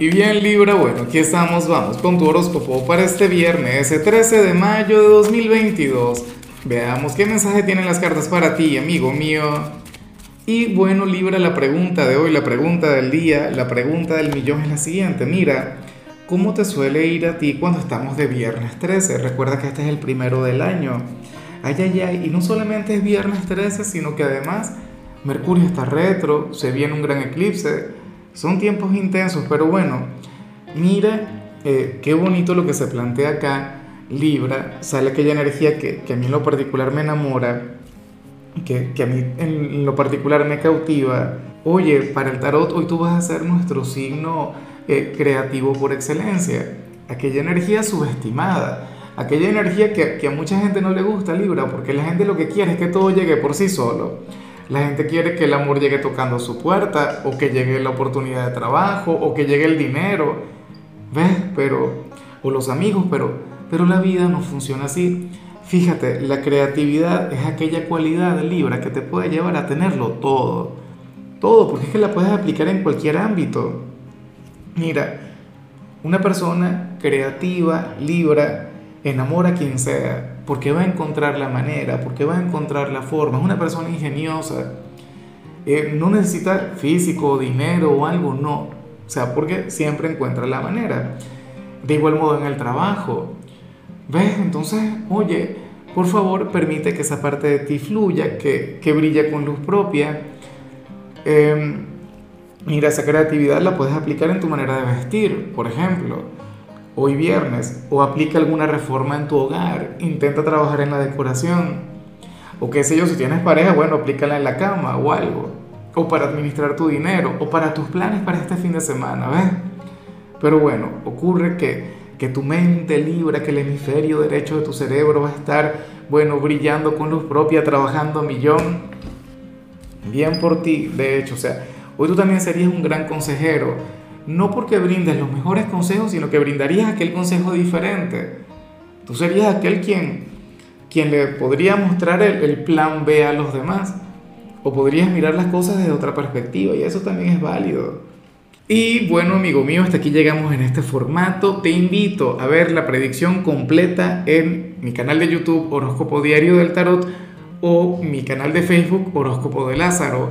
Y bien Libra, bueno, aquí estamos, vamos con tu horóscopo para este viernes, el 13 de mayo de 2022. Veamos qué mensaje tienen las cartas para ti, amigo mío. Y bueno Libra, la pregunta de hoy, la pregunta del día, la pregunta del millón es la siguiente. Mira, ¿cómo te suele ir a ti cuando estamos de viernes 13? Recuerda que este es el primero del año. Ay, ay, ay, y no solamente es viernes 13, sino que además Mercurio está retro, se viene un gran eclipse son tiempos intensos, pero bueno, mira eh, qué bonito lo que se plantea acá. Libra, sale aquella energía que, a mí en lo particular me enamora, que, a mí en lo particular me cautiva. Oye, para el tarot hoy tú vas a ser nuestro signo eh, creativo por excelencia. Aquella energía subestimada, aquella energía que, que a mucha gente no le gusta, Libra, porque la gente lo que quiere es que todo llegue por sí solo. La gente quiere que el amor llegue tocando su puerta, o que llegue la oportunidad de trabajo, o que llegue el dinero, ¿ves? Pero, o los amigos, pero, pero la vida no funciona así. Fíjate, la creatividad es aquella cualidad Libra que te puede llevar a tenerlo todo. Todo, porque es que la puedes aplicar en cualquier ámbito. Mira, una persona creativa, Libra, enamora a quien sea, porque va a encontrar la manera, porque va a encontrar la forma. Es una persona ingeniosa. Eh, no necesita físico, dinero o algo, no. O sea, porque siempre encuentra la manera. De igual modo en el trabajo. ¿Ves? Entonces, oye, por favor, permite que esa parte de ti fluya, que, que brilla con luz propia. Em, mira, esa creatividad la puedes aplicar en tu manera de vestir, por ejemplo hoy viernes, o aplica alguna reforma en tu hogar, intenta trabajar en la decoración, o qué sé yo, si tienes pareja, bueno, aplícala en la cama o algo, o para administrar tu dinero, o para tus planes para este fin de semana, ¿ves? Pero bueno, ocurre que, que tu mente libra, que el hemisferio derecho de tu cerebro va a estar, bueno, brillando con luz propia, trabajando a millón. Bien por ti, de hecho, o sea, hoy tú también serías un gran consejero no porque brindes los mejores consejos, sino que brindarías aquel consejo diferente. Tú serías aquel quien, quien le podría mostrar el, plan B a los demás. O podrías mirar las cosas desde otra perspectiva y eso también es válido. Y bueno, amigo mío, hasta aquí llegamos en este formato. Te invito a ver la predicción completa en mi canal de YouTube Horóscopo Diario del Tarot o mi canal de Facebook Horóscopo de Lázaro.